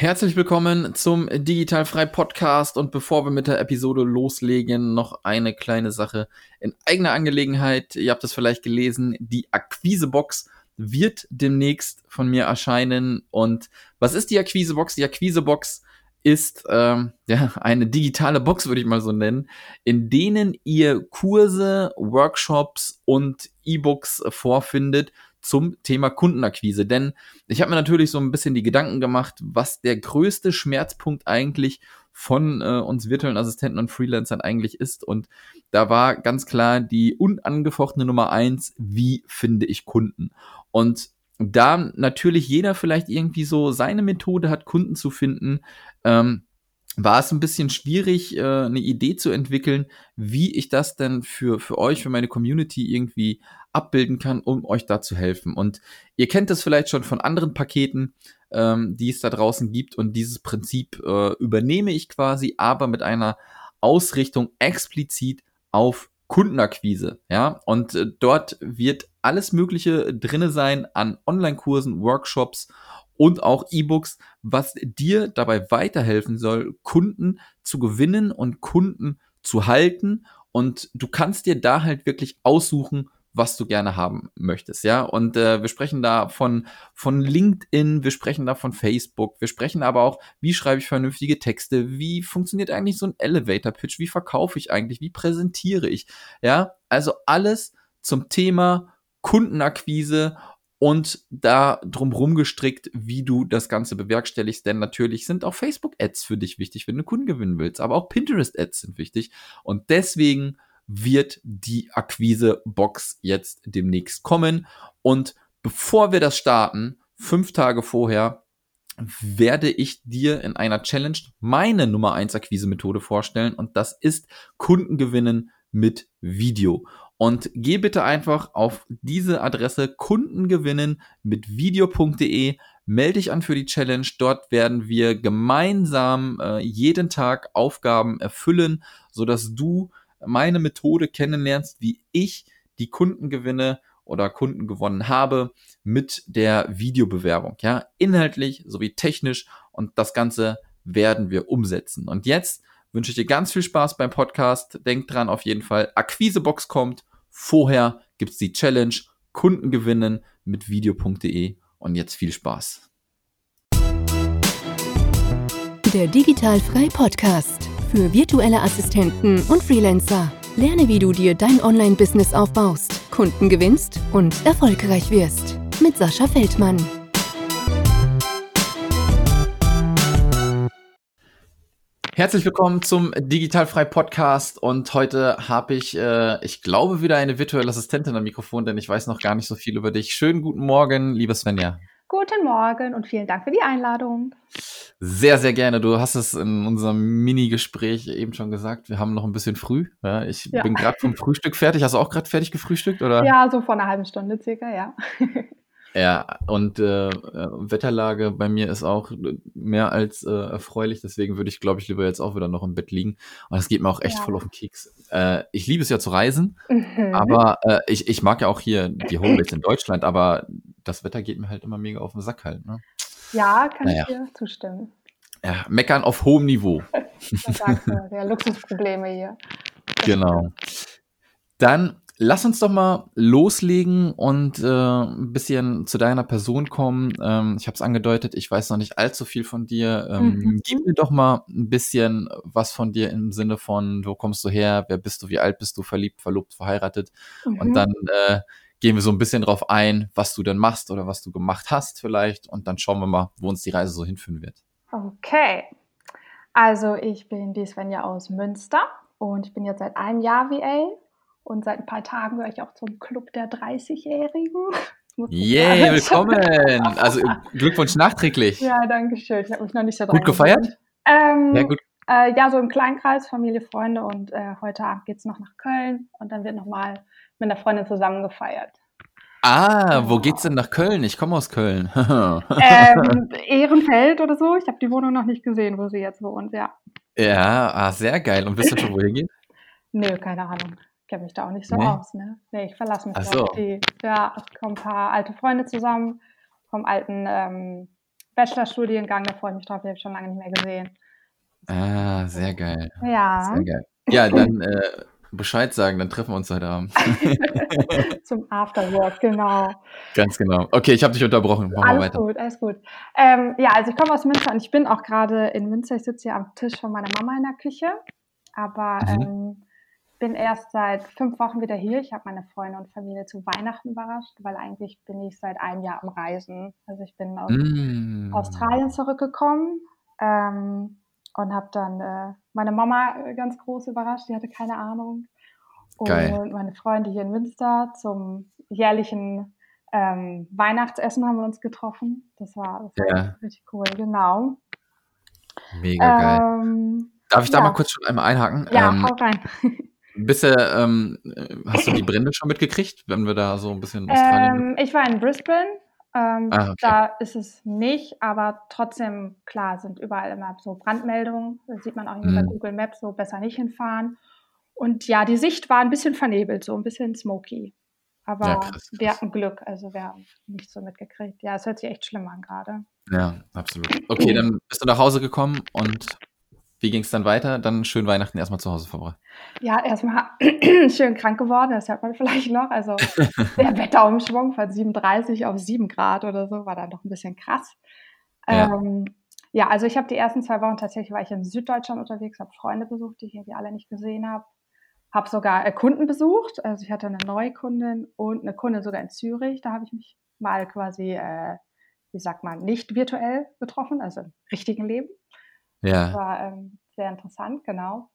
Herzlich willkommen zum Digitalfrei Podcast und bevor wir mit der Episode loslegen, noch eine kleine Sache in eigener Angelegenheit. Ihr habt es vielleicht gelesen, die Akquisebox wird demnächst von mir erscheinen. Und was ist die Akquisebox? Die Akquisebox ist ähm, ja, eine digitale Box, würde ich mal so nennen, in denen ihr Kurse, Workshops und E-Books vorfindet zum Thema Kundenakquise. Denn ich habe mir natürlich so ein bisschen die Gedanken gemacht, was der größte Schmerzpunkt eigentlich von äh, uns virtuellen Assistenten und Freelancern eigentlich ist. Und da war ganz klar die unangefochtene Nummer eins, wie finde ich Kunden? Und da natürlich jeder vielleicht irgendwie so seine Methode hat, Kunden zu finden, ähm, war es ein bisschen schwierig, äh, eine Idee zu entwickeln, wie ich das denn für, für euch, für meine Community irgendwie abbilden kann, um euch da zu helfen. Und ihr kennt das vielleicht schon von anderen Paketen, ähm, die es da draußen gibt. Und dieses Prinzip äh, übernehme ich quasi, aber mit einer Ausrichtung explizit auf Kundenakquise. Ja, und äh, dort wird alles Mögliche drinne sein an Online-Kursen, Workshops und auch E-Books, was dir dabei weiterhelfen soll, Kunden zu gewinnen und Kunden zu halten. Und du kannst dir da halt wirklich aussuchen, was du gerne haben möchtest, ja. Und äh, wir sprechen da von, von LinkedIn, wir sprechen da von Facebook, wir sprechen aber auch, wie schreibe ich vernünftige Texte, wie funktioniert eigentlich so ein Elevator-Pitch, wie verkaufe ich eigentlich, wie präsentiere ich, ja. Also alles zum Thema Kundenakquise und da drumherum gestrickt, wie du das Ganze bewerkstelligst. Denn natürlich sind auch Facebook-Ads für dich wichtig, wenn du Kunden gewinnen willst. Aber auch Pinterest-Ads sind wichtig. Und deswegen wird die Akquise-Box jetzt demnächst kommen. Und bevor wir das starten, fünf Tage vorher, werde ich dir in einer Challenge meine Nummer eins Akquise-Methode vorstellen. Und das ist Kundengewinnen mit Video. Und geh bitte einfach auf diese Adresse Kundengewinnen mit video.de. Melde dich an für die Challenge. Dort werden wir gemeinsam äh, jeden Tag Aufgaben erfüllen, sodass du meine Methode kennenlernst, wie ich die Kunden gewinne oder Kunden gewonnen habe mit der Videobewerbung. Ja, inhaltlich sowie technisch und das Ganze werden wir umsetzen. Und jetzt wünsche ich dir ganz viel Spaß beim Podcast. Denk dran auf jeden Fall, Akquisebox kommt. Vorher gibt's die Challenge Kunden gewinnen mit video.de und jetzt viel Spaß. Der Digitalfrei Podcast für virtuelle Assistenten und Freelancer. Lerne, wie du dir dein Online-Business aufbaust, Kunden gewinnst und erfolgreich wirst. Mit Sascha Feldmann. Herzlich willkommen zum Digitalfrei Podcast und heute habe ich, äh, ich glaube, wieder eine virtuelle Assistentin am Mikrofon, denn ich weiß noch gar nicht so viel über dich. Schönen guten Morgen, liebe Svenja. Guten Morgen und vielen Dank für die Einladung. Sehr, sehr gerne. Du hast es in unserem Mini-Gespräch eben schon gesagt. Wir haben noch ein bisschen früh. Ja, ich ja. bin gerade vom Frühstück fertig. Hast du auch gerade fertig gefrühstückt? Oder? Ja, so vor einer halben Stunde circa, ja. Ja, und äh, Wetterlage bei mir ist auch mehr als äh, erfreulich, deswegen würde ich, glaube ich, lieber jetzt auch wieder noch im Bett liegen. Und das geht mir auch echt ja. voll auf den Keks. Äh, ich liebe es ja zu reisen, mhm. aber äh, ich, ich mag ja auch hier die Homebase in Deutschland, aber das Wetter geht mir halt immer mega auf den Sack halt. Ne? Ja, kann naja. ich dir zustimmen. Ja, meckern auf hohem Niveau. ja, Luxusprobleme hier. Genau. Dann Lass uns doch mal loslegen und äh, ein bisschen zu deiner Person kommen. Ähm, ich habe es angedeutet, ich weiß noch nicht allzu viel von dir. Ähm, mhm. Gib mir doch mal ein bisschen was von dir im Sinne von, wo kommst du her, wer bist du, wie alt bist du, verliebt, verlobt, verheiratet. Mhm. Und dann äh, gehen wir so ein bisschen drauf ein, was du denn machst oder was du gemacht hast vielleicht. Und dann schauen wir mal, wo uns die Reise so hinführen wird. Okay. Also ich bin die Svenja aus Münster und ich bin jetzt seit einem Jahr VA und seit ein paar Tagen gehöre ich auch zum Club der 30-Jährigen. Yay, willkommen! Also Glückwunsch nachträglich. Ja, danke schön. Ich habe mich noch nicht so Gut gefeiert? Ähm, ja, gut. Äh, ja, so im Kleinkreis, Familie, Freunde und äh, heute Abend geht es noch nach Köln und dann wird nochmal mit einer Freundin zusammen gefeiert. Ah, wo geht's denn nach Köln? Ich komme aus Köln. ähm, Ehrenfeld oder so. Ich habe die Wohnung noch nicht gesehen, wo sie jetzt wohnt, ja. Ja, ah, sehr geil. Und wisst ihr schon, wohin geht? Nö, keine Ahnung kenne mich da auch nicht so nee. aus. Ne? Nee, ich verlasse mich Ach so. auf die. Ja, es kommen ein paar alte Freunde zusammen vom alten ähm, Bachelorstudiengang, da freue ich mich drauf, den habe ich schon lange nicht mehr gesehen. Ah, sehr geil. Ja. Sehr geil. Ja, dann äh, Bescheid sagen, dann treffen wir uns heute Abend. Zum Afterwork, genau. Ganz genau. Okay, ich habe dich unterbrochen. Machen wir Alles weiter. gut, alles gut. Ähm, ja, also ich komme aus Münster und ich bin auch gerade in Münster. Ich sitze hier am Tisch von meiner Mama in der Küche, aber Mhm. ähm, bin erst seit fünf Wochen wieder hier. Ich habe meine Freunde und Familie zu Weihnachten überrascht, weil eigentlich bin ich seit einem Jahr am Reisen. Also ich bin aus Mm. Australien zurückgekommen ähm, und habe dann äh, meine Mama ganz groß überrascht, die hatte keine Ahnung. Und Geil. meine Freunde hier in Münster zum jährlichen ähm, Weihnachtsessen haben wir uns getroffen. Das war, das war Ja. richtig cool, genau. Mega geil. Ähm, Darf ich da ja. mal kurz schon einmal einhaken? ja, ähm, hau rein. bisher, ähm, äh, hast du die Brände schon mitgekriegt, wenn wir da so ein bisschen Australien. Ähm, ich war in Brisbane. Ähm, Ah, okay. Da ist es nicht, aber trotzdem, klar, sind überall immer so Brandmeldungen. Das sieht man auch irgendwie bei Mhm. Google Maps, so besser nicht hinfahren. Und ja, die Sicht war ein bisschen vernebelt, so ein bisschen smoky. Aber Ja, krass, wir krass. hatten Glück, also wir haben nicht so mitgekriegt. Ja, es hört sich echt schlimm an gerade. ja, absolut. Okay, dann bist du nach Hause gekommen und wie ging es dann weiter? Dann schön Weihnachten erstmal zu Hause verbracht. Ja, erstmal schön krank geworden, das hört man vielleicht noch. Also der Wetterumschwung von 37 auf 7 Grad oder so war dann doch ein bisschen krass. Ja. Ähm, ja, also ich habe die ersten zwei Wochen tatsächlich war ich in Süddeutschland unterwegs, habe Freunde besucht, die ich irgendwie alle nicht gesehen habe. Habe sogar äh, Kunden besucht. Also ich hatte eine neue Kundin und eine Kundin sogar in Zürich. Da habe ich mich mal quasi, äh, wie sagt man, nicht virtuell getroffen, also im richtigen Leben. Ja. War ähm, sehr interessant, genau.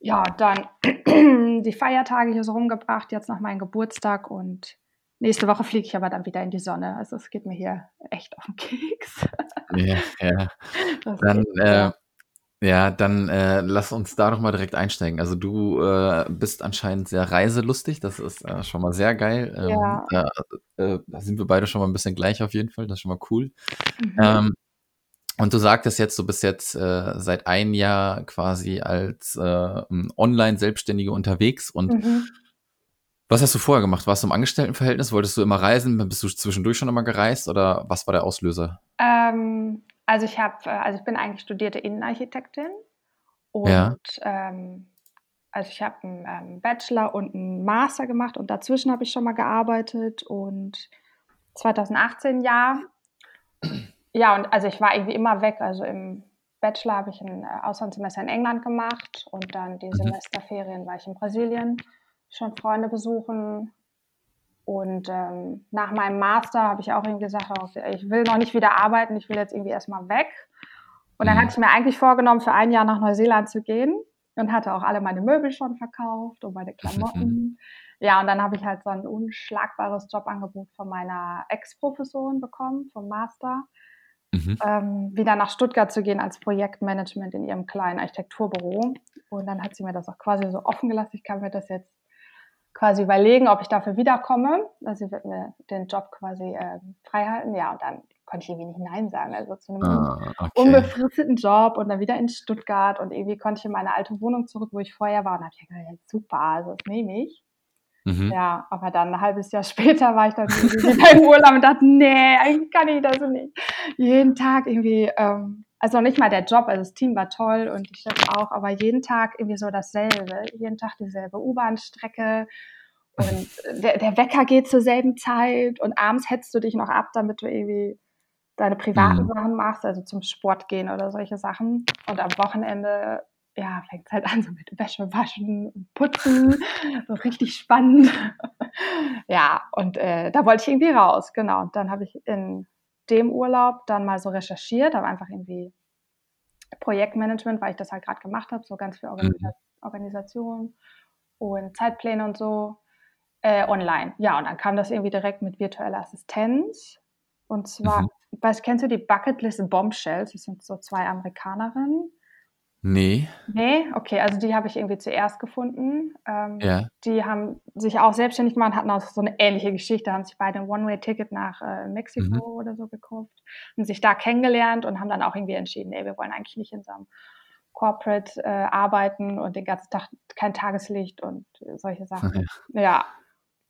Ja, dann die Feiertage hier so rumgebracht, jetzt noch meinen Geburtstag und nächste Woche fliege ich aber dann wieder in die Sonne. Also es geht mir hier echt auf den Keks. Ja, ja. Das Dann, äh, ja, dann äh, lass uns da doch mal direkt einsteigen. Also du äh, bist anscheinend sehr reiselustig, das ist äh, schon mal sehr geil. Ähm, Ja. da, äh, da sind wir beide schon mal ein bisschen gleich auf jeden Fall, das ist schon mal cool. Mhm. Ähm, und du sagtest jetzt, du bist jetzt äh, seit einem Jahr quasi als äh, Online-Selbstständige unterwegs und Mhm. was hast du vorher gemacht? Warst du im Angestelltenverhältnis? Wolltest du immer reisen? Bist du zwischendurch schon immer gereist oder was war der Auslöser? Ähm, also ich habe, also ich bin eigentlich studierte Innenarchitektin und Ja. ähm, also ich habe einen ähm, Bachelor und einen Master gemacht und dazwischen habe ich schon mal gearbeitet und 2018 ja. Ja, und also ich war irgendwie immer weg. Also im Bachelor habe ich ein äh, Auslandssemester in England gemacht und dann die Mhm. Semesterferien war ich in Brasilien, schon Freunde besuchen. Und ähm, nach meinem Master habe ich auch irgendwie gesagt, ich will noch nicht wieder arbeiten, ich will jetzt irgendwie erstmal weg. Und dann Mhm. hatte ich mir eigentlich vorgenommen, für ein Jahr nach Neuseeland zu gehen und hatte auch alle meine Möbel schon verkauft und meine Klamotten. Ja, und dann habe ich halt so ein unschlagbares Jobangebot von meiner Ex-Professorin bekommen, vom Master, Mhm. ähm, wieder nach Stuttgart zu gehen als Projektmanagement in ihrem kleinen Architekturbüro. Und dann hat sie mir das auch quasi so offen gelassen. Ich kann mir das jetzt quasi überlegen, ob ich dafür wiederkomme. Also sie wird mir den Job quasi ähm, freihalten. Ja, und dann konnte ich irgendwie nicht Nein sagen. Also zu einem Ah, okay. unbefristeten Job und dann wieder in Stuttgart und irgendwie konnte ich in meine alte Wohnung zurück, wo ich vorher war. Und da habe ich gedacht, super, also das nehme ich. Mhm. Ja, aber dann ein halbes Jahr später war ich dann irgendwie wieder im Urlaub und dachte, nee, eigentlich kann ich das nicht. Jeden Tag irgendwie, ähm, also nicht mal der Job, also das Team war toll und die Chef auch, aber jeden Tag irgendwie so dasselbe. Jeden Tag dieselbe U-Bahn-Strecke und der, der Wecker geht zur selben Zeit und abends hetzt du dich noch ab, damit du irgendwie deine privaten Mhm. Sachen machst, also zum Sport gehen oder solche Sachen. Und am Wochenende, ja, fängt es halt an so mit Wäsche waschen und putzen. so richtig spannend. ja, und äh, da wollte ich irgendwie raus, genau. Und dann habe ich in dem Urlaub dann mal so recherchiert, habe einfach irgendwie Projektmanagement, weil ich das halt gerade gemacht habe, so ganz viel Organisa Organisation und Zeitpläne und so äh, online. Ja, und dann kam das irgendwie direkt mit virtueller Assistenz. Und zwar, Mhm. weißt, kennst du die Bucketlist Bombshells? Das sind so zwei Amerikanerinnen. Nee, Nee, okay, also die habe ich irgendwie zuerst gefunden. Ähm, ja. Die haben sich auch selbstständig gemacht, hatten auch so eine ähnliche Geschichte, haben sich beide ein One-Way-Ticket nach äh, Mexiko Mhm. oder so gekauft, haben sich da kennengelernt und haben dann auch irgendwie entschieden, ey, wir wollen eigentlich nicht in so einem Corporate äh, arbeiten und den ganzen Tag kein Tageslicht und äh, solche Sachen. Ja,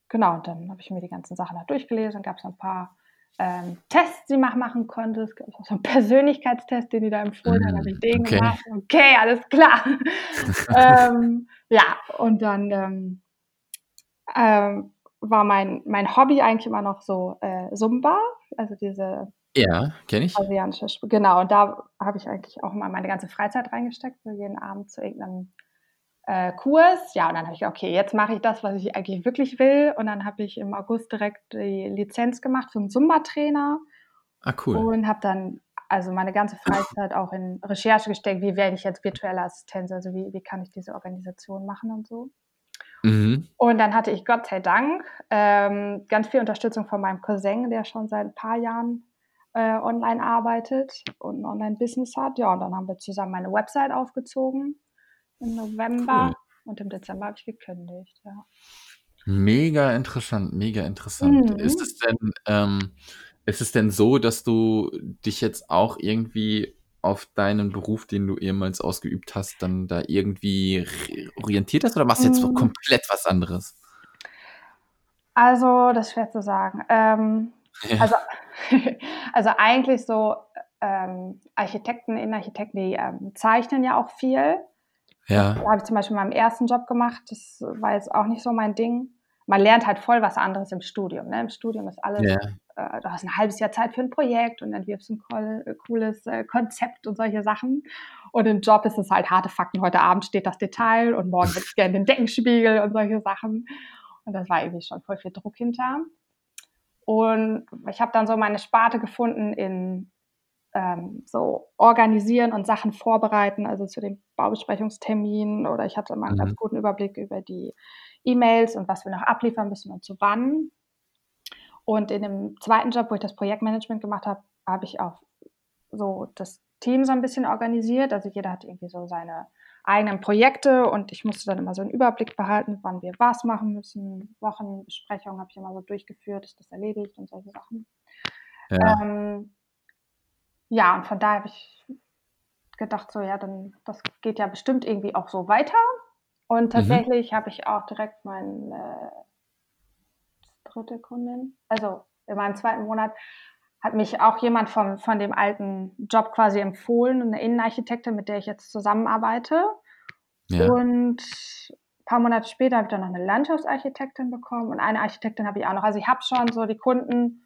genau. Und dann habe ich mir die ganzen Sachen da durchgelesen, gab es ein paar ähm, Tests, die man machen konnte. Es gab auch so einen Persönlichkeitstest, den die da empfohlen mm, haben. habe ich den okay. gemacht. Okay, alles klar. ähm, ja, und dann ähm, ähm, war mein, mein Hobby eigentlich immer noch so äh, Zumba, also diese ja, kenne ich. Brasilianische Genau, und da habe ich eigentlich auch mal meine ganze Freizeit reingesteckt, so jeden Abend zu irgendeinem äh, Kurs. Ja, und dann habe ich, okay, jetzt mache ich das, was ich eigentlich wirklich will. Und dann habe ich im August direkt die Lizenz gemacht für einen Zumba-Trainer. Ah, cool. Und habe dann also meine ganze Freizeit auch in Recherche gesteckt, wie werde ich jetzt virtuelle Assistenz, also wie, wie kann ich diese Organisation machen und so. Mhm. Und dann hatte ich Gott sei Dank ähm, ganz viel Unterstützung von meinem Cousin, der schon seit ein paar Jahren äh, online arbeitet und ein Online-Business hat. Ja, und dann haben wir zusammen meine Website aufgezogen im November cool. und im Dezember habe ich gekündigt. Ja. Mega interessant, mega interessant. Mhm. Ist es denn, ähm, ist es denn so, dass du dich jetzt auch irgendwie auf deinen Beruf, den du ehemals ausgeübt hast, dann da irgendwie orientiert hast oder machst du jetzt mhm. komplett was anderes? Also, das ist schwer zu sagen. Ähm, ja. also, also eigentlich so ähm, Architekten, Innenarchitekten, die ähm, zeichnen ja auch viel. Ja. Habe ich zum Beispiel in meinem ersten Job gemacht. Das war jetzt auch nicht so mein Ding. Man lernt halt voll was anderes im Studium. Ne? Im Studium ist alles, ja. äh, du hast ein halbes Jahr Zeit für ein Projekt und entwirfst ein cool, cooles äh, Konzept und solche Sachen. Und im Job ist es halt harte Fakten. Heute Abend steht das Detail und morgen wird gerne den Deckenspiegel und solche Sachen. Und das war irgendwie schon voll viel Druck hinter. Und ich habe dann so meine Sparte gefunden in ähm, so organisieren und Sachen vorbereiten, also zu den Baubesprechungsterminen oder ich hatte immer einen mhm. ganz guten Überblick über die E-Mails und was wir noch abliefern müssen und zu wann. Und in dem zweiten Job, wo ich das Projektmanagement gemacht habe, habe ich auch so das Team so ein bisschen organisiert. Also jeder hat irgendwie so seine eigenen Projekte und ich musste dann immer so einen Überblick behalten, wann wir was machen müssen. Wochenbesprechungen habe ich immer so durchgeführt, ist das erledigt und solche Sachen. Ja. Ähm, ja, und von daher habe ich gedacht, so ja, dann das geht ja bestimmt irgendwie auch so weiter. Und mhm. tatsächlich mhm. habe ich auch direkt meine dritte Kundin, also in meinem zweiten Monat, hat mich auch jemand von, von dem alten Job quasi empfohlen, eine Innenarchitektin, mit der ich jetzt zusammenarbeite. Ja. Und ein paar Monate später habe ich dann noch eine Landschaftsarchitektin bekommen und eine Architektin habe ich auch noch. Also ich habe schon so die Kunden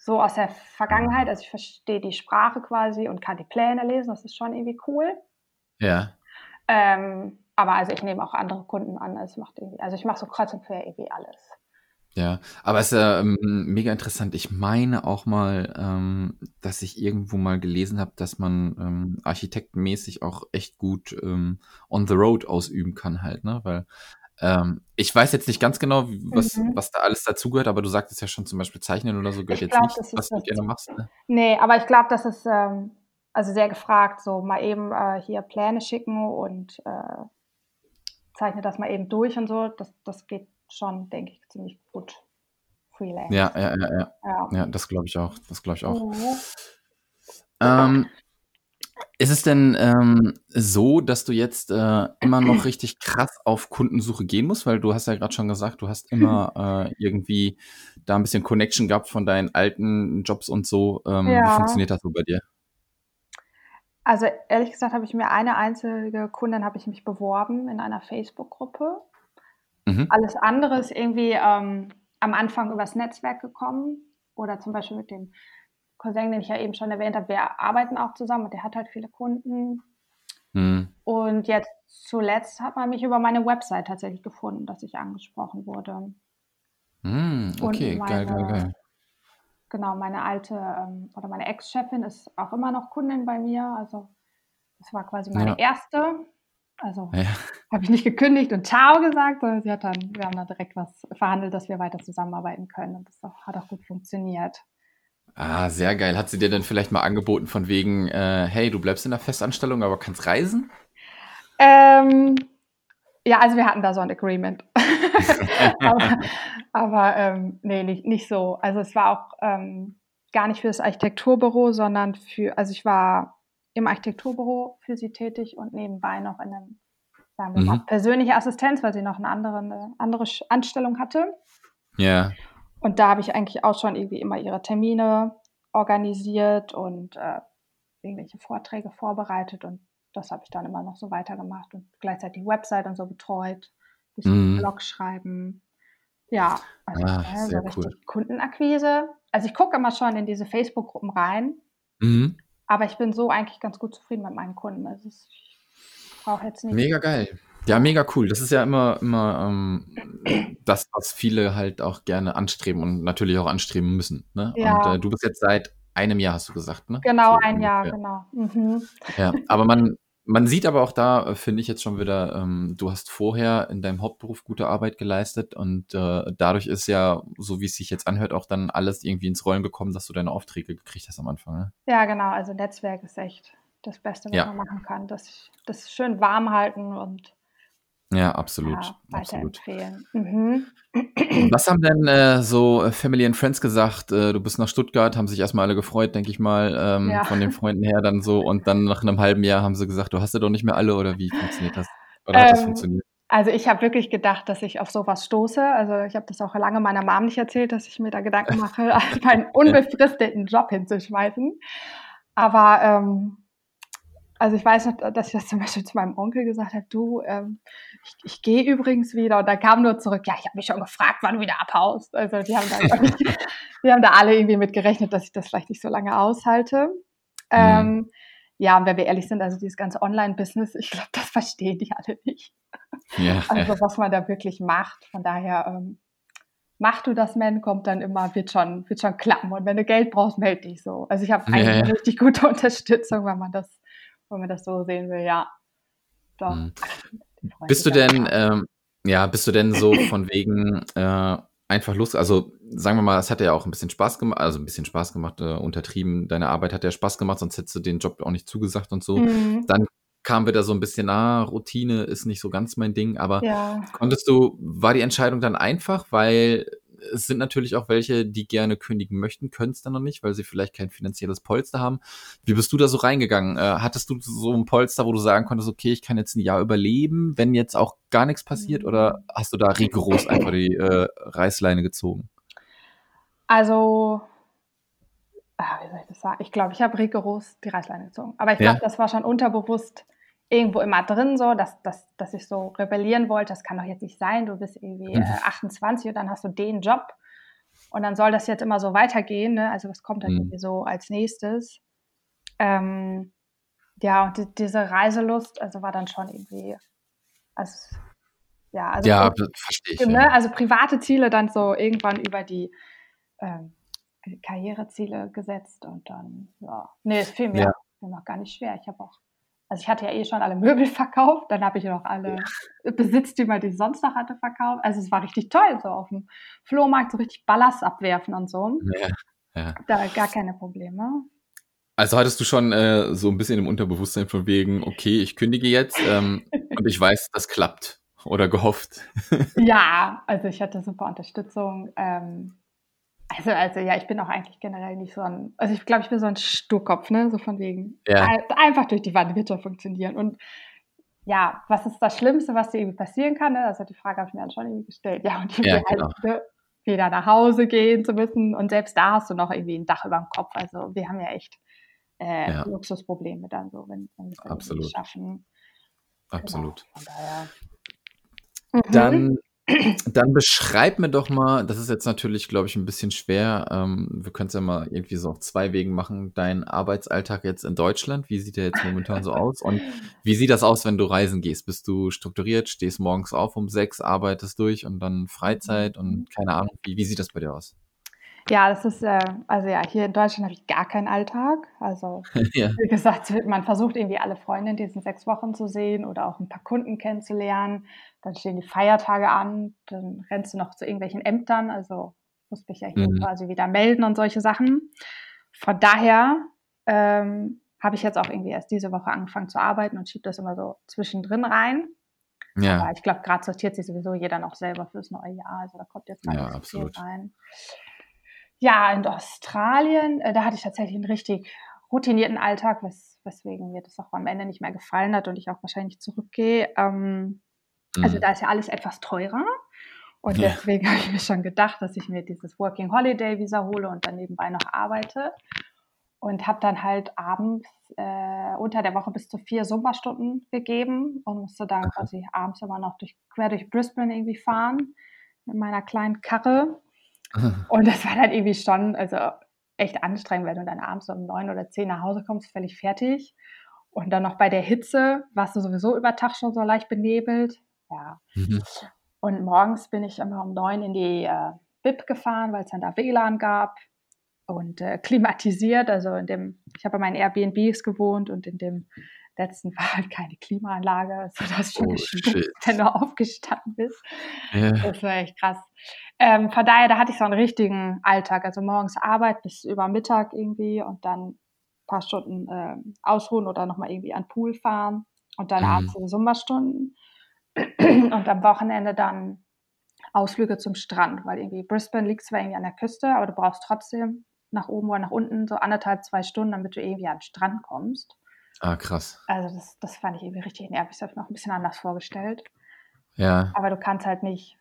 so aus der Vergangenheit. Also ich verstehe die Sprache quasi und kann die Pläne lesen. Das ist schon irgendwie cool. Ja. Ähm, aber also ich nehme auch andere Kunden an. Also, macht irgendwie, also ich mache so kreuz und quer irgendwie alles. Ja, aber es ist ähm, mega interessant. Ich meine auch mal, ähm, dass ich irgendwo mal gelesen habe, dass man ähm, architektenmäßig auch echt gut ähm, on the road ausüben kann halt, ne? Weil ähm, ich weiß jetzt nicht ganz genau, was, mhm. was da alles dazugehört, aber du sagtest ja schon zum Beispiel Zeichnen oder so gehört ich jetzt glaub, nicht, was du gerne machst. Ne? Nee, aber ich glaube, das ist ähm, also sehr gefragt, so mal eben äh, hier Pläne schicken und äh, zeichne das mal eben durch und so. Das, das geht schon, denke ich, ziemlich gut. Freelance. Ja, ja, ja, ja. Ja, ja das glaube ich auch. Das glaube ich auch. Mhm. Ähm, ist es denn ähm, so, dass du jetzt äh, immer noch richtig krass auf Kundensuche gehen musst? Weil du hast ja gerade schon gesagt, du hast immer äh, irgendwie da ein bisschen Connection gehabt von deinen alten Jobs und so. Ähm, ja. Wie funktioniert das so bei dir? Also ehrlich gesagt habe ich mir eine einzige Kundin habe ich mich beworben in einer Facebook-Gruppe. Mhm. Alles andere ist irgendwie ähm, am Anfang übers Netzwerk gekommen oder zum Beispiel mit dem Cousin, den ich ja eben schon erwähnt habe, wir arbeiten auch zusammen und der hat halt viele Kunden. Mhm. Und jetzt zuletzt hat man mich über meine Website tatsächlich gefunden, dass ich angesprochen wurde. Mhm, okay, meine, geil, geil, geil. Genau, meine alte ähm, oder meine Ex-Chefin ist auch immer noch Kundin bei mir. Also das war quasi meine ja. erste. Also ja. habe ich nicht gekündigt und Ciao gesagt, sondern sie hat dann, wir haben dann direkt was verhandelt, dass wir weiter zusammenarbeiten können. Und das hat auch gut funktioniert. Ah, sehr geil. Hat sie dir denn vielleicht mal angeboten von wegen, äh, hey, du bleibst in der Festanstellung, aber kannst reisen? Ähm, ja, also wir hatten da so ein Agreement. aber aber ähm, nee, nicht, nicht so. Also es war auch ähm, gar nicht für das Architekturbüro, sondern für, also ich war im Architekturbüro für sie tätig und nebenbei noch in einem, sagen wir mhm. mal, persönliche Assistenz, weil sie noch eine andere, eine andere Anstellung hatte. Ja. Und da habe ich eigentlich auch schon irgendwie immer ihre Termine organisiert und äh, irgendwelche Vorträge vorbereitet und das habe ich dann immer noch so weitergemacht und gleichzeitig die Website und so betreut, bisschen mhm. Blog schreiben. Ja, also ah, äh, so richtig cool. Kundenakquise. Also ich gucke immer schon in diese Facebook-Gruppen rein, mhm. aber ich bin so eigentlich ganz gut zufrieden mit meinen Kunden. Also ich brauche jetzt nicht. Mega geil. Ja, mega cool. Das ist ja immer, immer ähm, das, was viele halt auch gerne anstreben und natürlich auch anstreben müssen. Ne? Ja. Und äh, du bist jetzt seit einem Jahr, hast du gesagt, ne? Genau, so ein ungefähr. Jahr, genau. Mhm. Ja, aber man, man sieht aber auch da, äh, finde ich jetzt schon wieder, ähm, du hast vorher in deinem Hauptberuf gute Arbeit geleistet und äh, dadurch ist ja, so wie es sich jetzt anhört, auch dann alles irgendwie ins Rollen gekommen, dass du deine Aufträge gekriegt hast am Anfang. Ne? Ja, genau. Also Netzwerk ist echt das Beste, was ja. man machen kann. Das, das schön warm halten und ja, absolut. Ja, absolut. Mhm. Was haben denn äh, so äh, Family and Friends gesagt? Äh, du bist nach Stuttgart, haben sich erstmal alle gefreut, denke ich mal, ähm, ja. von den Freunden her dann so. Und dann nach einem halben Jahr haben sie gesagt, du hast ja doch nicht mehr alle oder wie funktioniert das? Oder hat ähm, das funktioniert? Also ich habe wirklich gedacht, dass ich auf sowas stoße. Also ich habe das auch lange meiner Mom nicht erzählt, dass ich mir da Gedanken mache, einen unbefristeten Job hinzuschmeißen. Aber ähm, also ich weiß noch, dass ich das zum Beispiel zu meinem Onkel gesagt habe, du, ähm, ich, ich gehe übrigens wieder. Und da kam nur zurück, ja, ich habe mich schon gefragt, wann du wieder abhaust. Also die haben da, die haben da alle irgendwie mit gerechnet, dass ich das vielleicht nicht so lange aushalte. Mhm. Ähm, ja, und wenn wir ehrlich sind, also dieses ganze Online-Business, ich glaube, das verstehen die alle nicht. Ja, also was man da wirklich macht. Von daher, ähm, mach du das, Man, kommt dann immer, wird schon, wird schon klappen. Und wenn du Geld brauchst, melde dich so. Also ich habe eigentlich ja, ja. eine richtig gute Unterstützung, wenn man das wenn man das so sehen will, ja. Doch. Hm. Bist du denn, ähm, ja, bist du denn so von wegen äh, einfach Lust, also sagen wir mal, es hat ja auch ein bisschen Spaß gemacht, also ein bisschen Spaß gemacht, äh, untertrieben, deine Arbeit hat ja Spaß gemacht, sonst hättest du den Job auch nicht zugesagt und so. Mhm. Dann kam wieder so ein bisschen, ah, Routine ist nicht so ganz mein Ding, aber ja. konntest du, war die Entscheidung dann einfach, weil es sind natürlich auch welche, die gerne kündigen möchten, können es dann noch nicht, weil sie vielleicht kein finanzielles Polster haben. Wie bist du da so reingegangen? Äh, hattest du so ein Polster, wo du sagen konntest, okay, ich kann jetzt ein Jahr überleben, wenn jetzt auch gar nichts passiert, oder hast du da rigoros einfach die äh, Reißleine gezogen? Also, ach, wie soll ich das sagen? Ich glaube, ich habe rigoros die Reißleine gezogen. Aber ich glaube, ja. das war schon unterbewusst irgendwo immer drin, so, dass, dass, dass ich so rebellieren wollte. Das kann doch jetzt nicht sein. Du bist irgendwie äh, 28 und dann hast du den Job. Und dann soll das jetzt immer so weitergehen. Ne? Also, was kommt dann mhm. irgendwie so als nächstes? Ähm, ja, und die, diese Reiselust, also war dann schon irgendwie, also, ja, also, ja, verstehe ich. Ne? Ja. Also private Ziele dann so irgendwann über die ähm, Karriereziele gesetzt und dann, ja, nee, es fiel mir, ja. mir noch gar nicht schwer. Ich habe auch also ich hatte ja eh schon alle Möbel verkauft, dann habe ich noch alle Besitztümer, die ich sonst noch hatte, verkauft. Also es war richtig toll, so auf dem Flohmarkt so richtig Ballast abwerfen und so. Ja, ja. Da gar keine Probleme. Also hattest du schon äh, so ein bisschen im Unterbewusstsein von wegen, okay, ich kündige jetzt ähm, und ich weiß, das klappt oder gehofft. ja, also ich hatte super Unterstützung. Ähm, also, also ja, ich bin auch eigentlich generell nicht so ein, also ich glaube, ich bin so ein Sturkopf, ne, so von wegen. Ja. Einfach durch die Wand wird schon funktionieren. Und ja, was ist das Schlimmste, was dir irgendwie passieren kann? Ne? Also die Frage habe ich mir dann schon irgendwie gestellt. Ja, und ja, genau. halt, ne, wieder nach Hause gehen zu müssen. Und selbst da hast du noch irgendwie ein Dach über dem Kopf. Also wir haben ja echt äh, ja. Luxusprobleme dann so, wenn, wenn wir es schaffen. Absolut. Genau, von daher. Mhm. Dann dann beschreib mir doch mal, das ist jetzt natürlich, glaube ich, ein bisschen schwer. Ähm, wir können es ja mal irgendwie so auf zwei Wegen machen. Dein Arbeitsalltag jetzt in Deutschland, wie sieht der jetzt momentan so aus? Und wie sieht das aus, wenn du reisen gehst? Bist du strukturiert, stehst morgens auf um sechs, arbeitest durch und dann Freizeit und keine Ahnung, wie, wie sieht das bei dir aus? Ja, das ist, äh, also ja, hier in Deutschland habe ich gar keinen Alltag. Also, ja. wie gesagt, man versucht irgendwie alle Freunde in diesen sechs Wochen zu sehen oder auch ein paar Kunden kennenzulernen. Dann stehen die Feiertage an, dann rennst du noch zu irgendwelchen Ämtern. Also, muss mich ja hier mhm. quasi wieder melden und solche Sachen. Von daher ähm, habe ich jetzt auch irgendwie erst diese Woche angefangen zu arbeiten und schiebe das immer so zwischendrin rein. Ja. Aber ich glaube, gerade sortiert sich sowieso jeder noch selber fürs neue Jahr. Also da kommt jetzt gar ja, nicht so viel rein. Ja, in Australien, äh, da hatte ich tatsächlich einen richtig routinierten Alltag, wes weswegen mir das auch am Ende nicht mehr gefallen hat und ich auch wahrscheinlich zurückgehe. Ähm, also mhm. Also da ist ja alles etwas teurer. Und Ja. deswegen habe ich mir schon gedacht, dass ich mir dieses Working Holiday Visa hole und dann nebenbei noch arbeite. Und habe dann halt abends äh, unter der Woche bis zu vier Zumba-Stunden gegeben und musste dann quasi abends immer noch durch, quer durch Brisbane irgendwie fahren mit meiner kleinen Karre. Und das war dann irgendwie schon, also echt anstrengend, wenn du dann abends um neun oder zehn nach Hause kommst, völlig fertig. Und dann noch bei der Hitze warst du sowieso über Tag schon so leicht benebelt. Ja. Mhm. Und morgens bin ich immer um neun in die äh, BIP gefahren, weil es dann da WLAN gab und äh, klimatisiert. Also in dem, ich habe bei meinen Airbnbs gewohnt und in dem letzten war halt keine Klimaanlage. Das ist schon Oh, shit. wenn du aufgestanden bist. Ja. Das war echt krass. Ähm, von daher, da hatte ich so einen richtigen Alltag. Also morgens Arbeit bis über Mittag irgendwie und dann ein paar Stunden ähm, ausruhen oder nochmal irgendwie an den Pool fahren und dann Mhm. abends diese Summerstunden und am Wochenende dann Ausflüge zum Strand, weil irgendwie Brisbane liegt zwar irgendwie an der Küste, aber du brauchst trotzdem nach oben oder nach unten so anderthalb, zwei Stunden, damit du irgendwie an den Strand kommst. Ah, krass. Also das, das fand ich irgendwie richtig nervig. Das habe ich mir auch ein bisschen anders vorgestellt. Ja. Aber du kannst halt nicht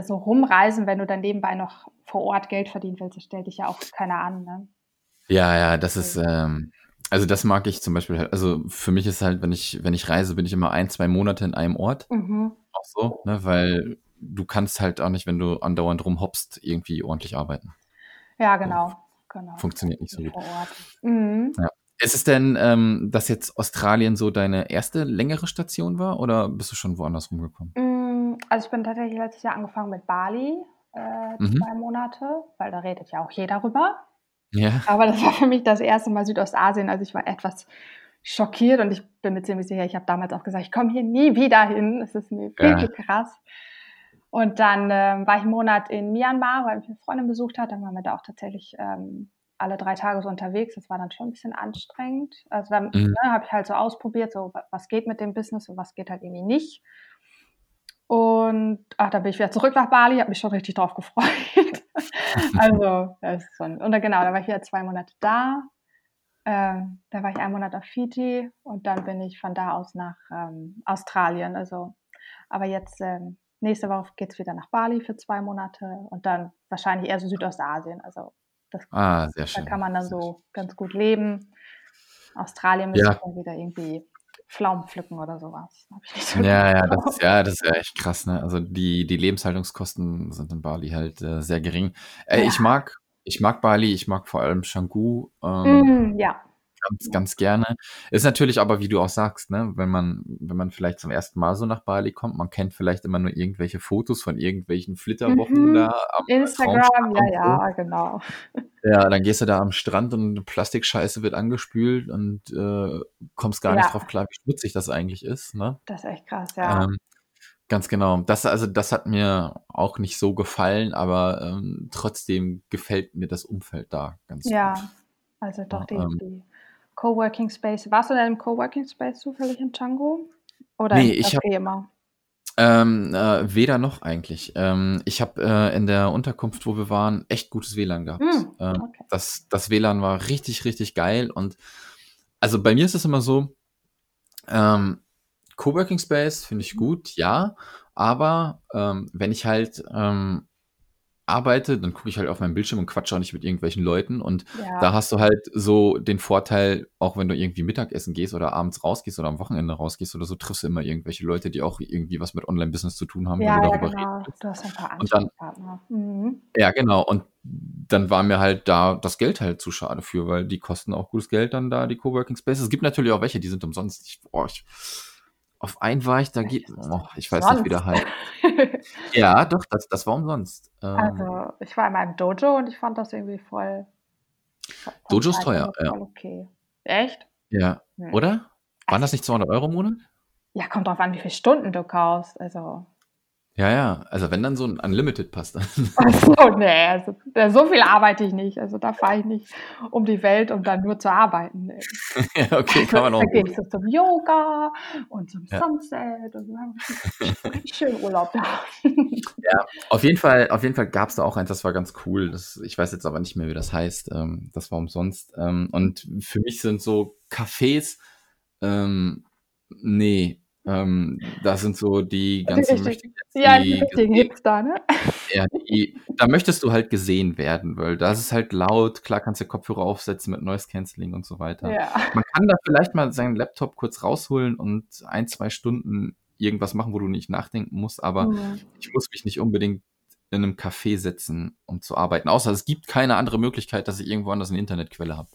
so rumreisen, wenn du dann nebenbei noch vor Ort Geld verdienen willst. Das stellt dich ja auch keiner an. Ne? Ja, ja, das ist, ähm, also das mag ich zum Beispiel halt, also für mich ist halt, wenn ich, wenn ich reise, bin ich immer ein, zwei Monate in einem Ort. Mhm. Auch so, ne, weil du kannst halt auch nicht, wenn du andauernd rumhoppst, irgendwie ordentlich arbeiten. Ja, genau. genau. Funktioniert nicht so gut. Vor Ort. Ist es denn, ähm, dass jetzt Australien so deine erste längere Station war oder bist du schon woanders rumgekommen? Mm, Also ich bin tatsächlich letztes Jahr angefangen mit Bali, äh, Mhm. zwei Monate, weil da redet ja auch jeder drüber. Ja. Aber das war für mich das erste Mal Südostasien. Also ich war etwas schockiert und ich bin mir ziemlich sicher, ich habe damals auch gesagt, ich komme hier nie wieder hin. Es ist mir Ja. wirklich krass. Und dann ähm, war ich einen Monat in Myanmar, weil mich eine Freundin besucht hat. Dann waren wir da auch tatsächlich ähm, alle drei Tage so unterwegs. Das war dann schon ein bisschen anstrengend. Also dann Mhm. ne, habe ich halt so ausprobiert, so wa- was geht mit dem Business und was geht halt irgendwie nicht. Und ach, da bin ich wieder zurück nach Bali, habe mich schon richtig drauf gefreut. also, das ist schon, und dann, genau, da war ich wieder zwei Monate da. Ähm, da war ich einen Monat auf Fiji und dann bin ich von da aus nach ähm, Australien. Also, aber jetzt ähm, nächste Woche geht es wieder nach Bali für zwei Monate und dann wahrscheinlich eher so Südostasien. Also das, Ah, sehr da schön. kann man dann so ganz gut leben. Australien müsste Ja. dann wieder irgendwie Pflaumen pflücken oder sowas. So. Ja, ja, das ist, ja, das ist ja echt krass, ne? Also die, die Lebenshaltungskosten sind in Bali halt äh, sehr gering. Äh, Ja. Ich mag, ich mag Bali, ich mag vor allem Canggu. Ähm, Mm, ja, ganz, ganz gerne. Ist natürlich aber, wie du auch sagst, ne, wenn man, wenn man vielleicht zum ersten Mal so nach Bali kommt, man kennt vielleicht immer nur irgendwelche Fotos von irgendwelchen Flitterwochen Mhm. da am Instagram, ja, ja, genau. Ja, dann gehst du da am Strand und Plastikscheiße wird angespült und äh, kommst gar Ja. nicht drauf klar, wie schmutzig das eigentlich ist, ne? Das ist echt krass, ja. Ähm, ganz genau. Das, also das hat mir auch nicht so gefallen, aber ähm, trotzdem gefällt mir das Umfeld da ganz ja, gut. also doch Ja, ähm, Coworking Space. Warst du denn im Coworking Space zufällig in Django? Oder Nee, ich hab- Café immer? Ähm, äh, weder noch eigentlich. Ähm, ich habe äh, in der Unterkunft, wo wir waren, echt gutes WLAN gehabt. Hm, Ähm, okay. das, das WLAN war richtig, richtig geil. Und also bei mir ist es immer so, ähm, Coworking Space finde ich gut, ja. Aber ähm, wenn ich halt ähm, arbeite, dann gucke ich halt auf meinen Bildschirm und quatsche auch nicht mit irgendwelchen Leuten. Und Ja, da hast du halt so den Vorteil, auch wenn du irgendwie Mittagessen gehst oder abends rausgehst oder am Wochenende rausgehst oder so, triffst du immer irgendwelche Leute, die auch irgendwie was mit Online-Business zu tun haben, ja, ja, darüber genau. Du hast ein paar Und dann-. Mhm. Ja, genau. Und dann war mir halt da das Geld halt zu schade für, weil die kosten auch gutes Geld dann da, die Coworking Spaces. Es gibt natürlich auch welche, die sind umsonst. Ich, boah, ich, auf einen war ich, da geht, oh, ich weiß nicht, wie der heißt. Ja, doch, das, das war umsonst. Ähm, also, ich war in meinem Dojo und ich fand das irgendwie voll. vom Dojo ist teuer, ja. Voll okay. Echt? ja, Hm. oder? Waren das nicht 200 Euro im Monat? Ja, kommt drauf an, wie viele Stunden du kaufst. Also, Ja, ja. Also wenn dann so ein Unlimited passt. Dann. Achso, nee, also, so viel arbeite ich nicht. Also da fahre ich nicht um die Welt, um dann nur zu arbeiten. Nee. ja, okay, kann man auch. Da gehe ich so zum Yoga und zum Ja. Sunset und richtig schön Urlaub da. Auf jeden Fall, auf jeden Fall gab es da auch eins, das war ganz cool. Das, ich weiß jetzt aber nicht mehr, wie das heißt. Ähm, das war umsonst. Ähm, und für mich sind so Cafés, ähm, nee, Ähm, das sind so die Die ganzen richtigen, möchte ja, die die richtigen Hipster, ne? ja, die da möchtest du halt gesehen werden, weil das ist halt laut. Klar kannst du Kopfhörer aufsetzen mit Noise Cancelling und so weiter. Ja. Man kann da vielleicht mal seinen Laptop kurz rausholen und ein, 2 Stunden irgendwas machen, wo du nicht nachdenken musst, aber Mhm. ich muss mich nicht unbedingt in 'nem Café setzen, um zu arbeiten. Außer es gibt keine andere Möglichkeit, dass ich irgendwo anders 'ne Internetquelle habe.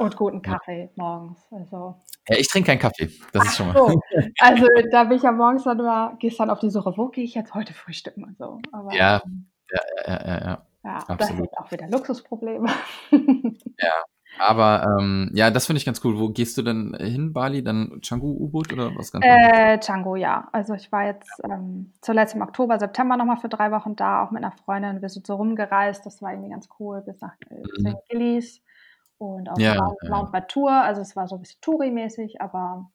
Und guten Ja. Kaffee morgens, also Ja, ich trinke keinen Kaffee. Das ist Ach schon mal so, also da bin ich ja morgens dann immer gehst dann auf die Suche: „Wo gehe ich jetzt heute frühstücken?“ und so. Aber, Ja, ähm ja, ja, ja, ja, ja, das absolut. sind auch wieder Luxusprobleme. Ja, aber, ähm, ja, das finde ich ganz cool. Wo gehst du denn hin, Bali? Dann Canggu U-Boot oder was ganz? Äh, Canggu, ja. Also, ich war jetzt, ähm, zuletzt im Oktober, September noch mal für 3 Wochen da, auch mit 'ner Freundin. Wir sind so rumgereist, das war irgendwie ganz cool bis nach, äh, Mhm. St. Und auf Ja, Mount ja. Mount Batur. Also, es war so 'n bisschen Touri-mäßig, aber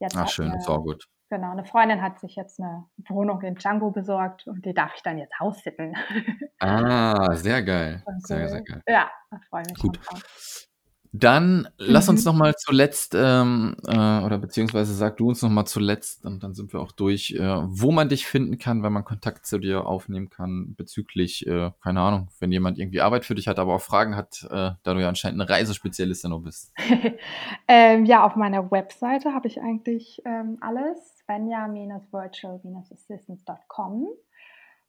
jetzt Ach schön, ist 'ne auch gut. genau, 'ne Freundin hat sich jetzt 'ne Wohnung in Canggu besorgt und die darf ich dann jetzt house-sitten. Ah, sehr geil. Sehr, sehr geil. Ja, da freue ich mich Gut. drauf. Dann lass uns Mhm. noch mal zuletzt, ähm, äh oder beziehungsweise sag du uns noch mal zuletzt und dann sind wir auch durch, äh, wo man dich finden kann, wenn man Kontakt zu dir aufnehmen kann bezüglich, äh, keine Ahnung, wenn jemand irgendwie Arbeit für dich hat, aber auch Fragen hat, äh, da du ja anscheinend 'ne Reisespezialistin auch bist. Ähm, ja, auf meiner Webseite habe ich eigentlich, ähm, alles, svenja-virtual-assistance.com.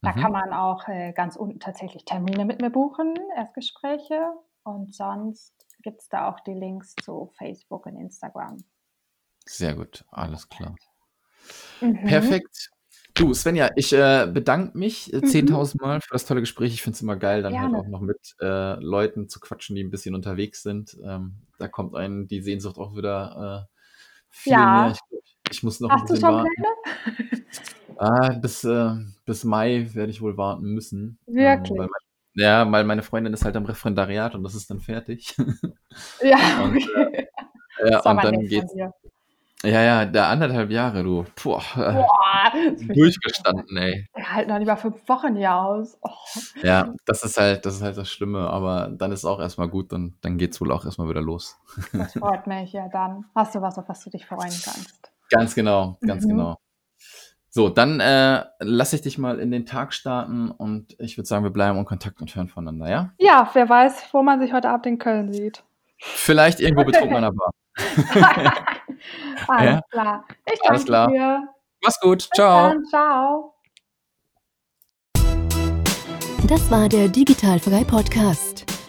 Da kann Mhm. man auch, äh, ganz unten tatsächlich Termine mit mir buchen, Erstgespräche und sonst gibt's da auch die Links zu Facebook und Instagram. Sehr gut, alles klar. Mhm. Perfekt. Du, Svenja, ich, äh, bedanke mich, äh, Mhm. 10.000 Mal für das tolle Gespräch. Ich finde es immer geil, dann halt Gerne. auch noch mit, äh, Leuten zu quatschen, die 'n bisschen unterwegs sind. Ähm, da kommt einem die Sehnsucht auch wieder, äh, viel mehr. Ja. Ich glaube, ich muss noch Hast du bisschen warten. Ah, bis, äh bis Mai werde ich wohl warten müssen, ähm, Wirklich? mein ja, weil meine Freundin ist halt am Referendariat und das ist dann fertig. Ja, Und, äh okay. ja, Ist aber und dann geht's ja, ja, da 1,5 Jahre, du. Boah, äh, Boah, durchgestanden, ey. Wir halten noch mal 5 Wochen hier aus. Oh. Ja, das ist halt das ist halt das Schlimme, aber dann ist auch erst mal gut und dann geht's wohl auch erst mal wieder los. Das freut mich. Ja, dann hast du was, auf was du dich freuen kannst. Ganz genau, ganz Mhm. genau. So, dann, äh, lasse ich dich mal in den Tag starten und ich würde sagen, wir bleiben in Kontakt und hören voneinander, ja? Ja, wer weiß, wo man sich heute Abend in Köln sieht. Vielleicht irgendwo betrunken an der Bar. Alles Ja? klar. Ich Alles danke klar. dir. Mach's gut. Bis Tschau. dann. Tschau. Das war der Digitalfrei Podcast.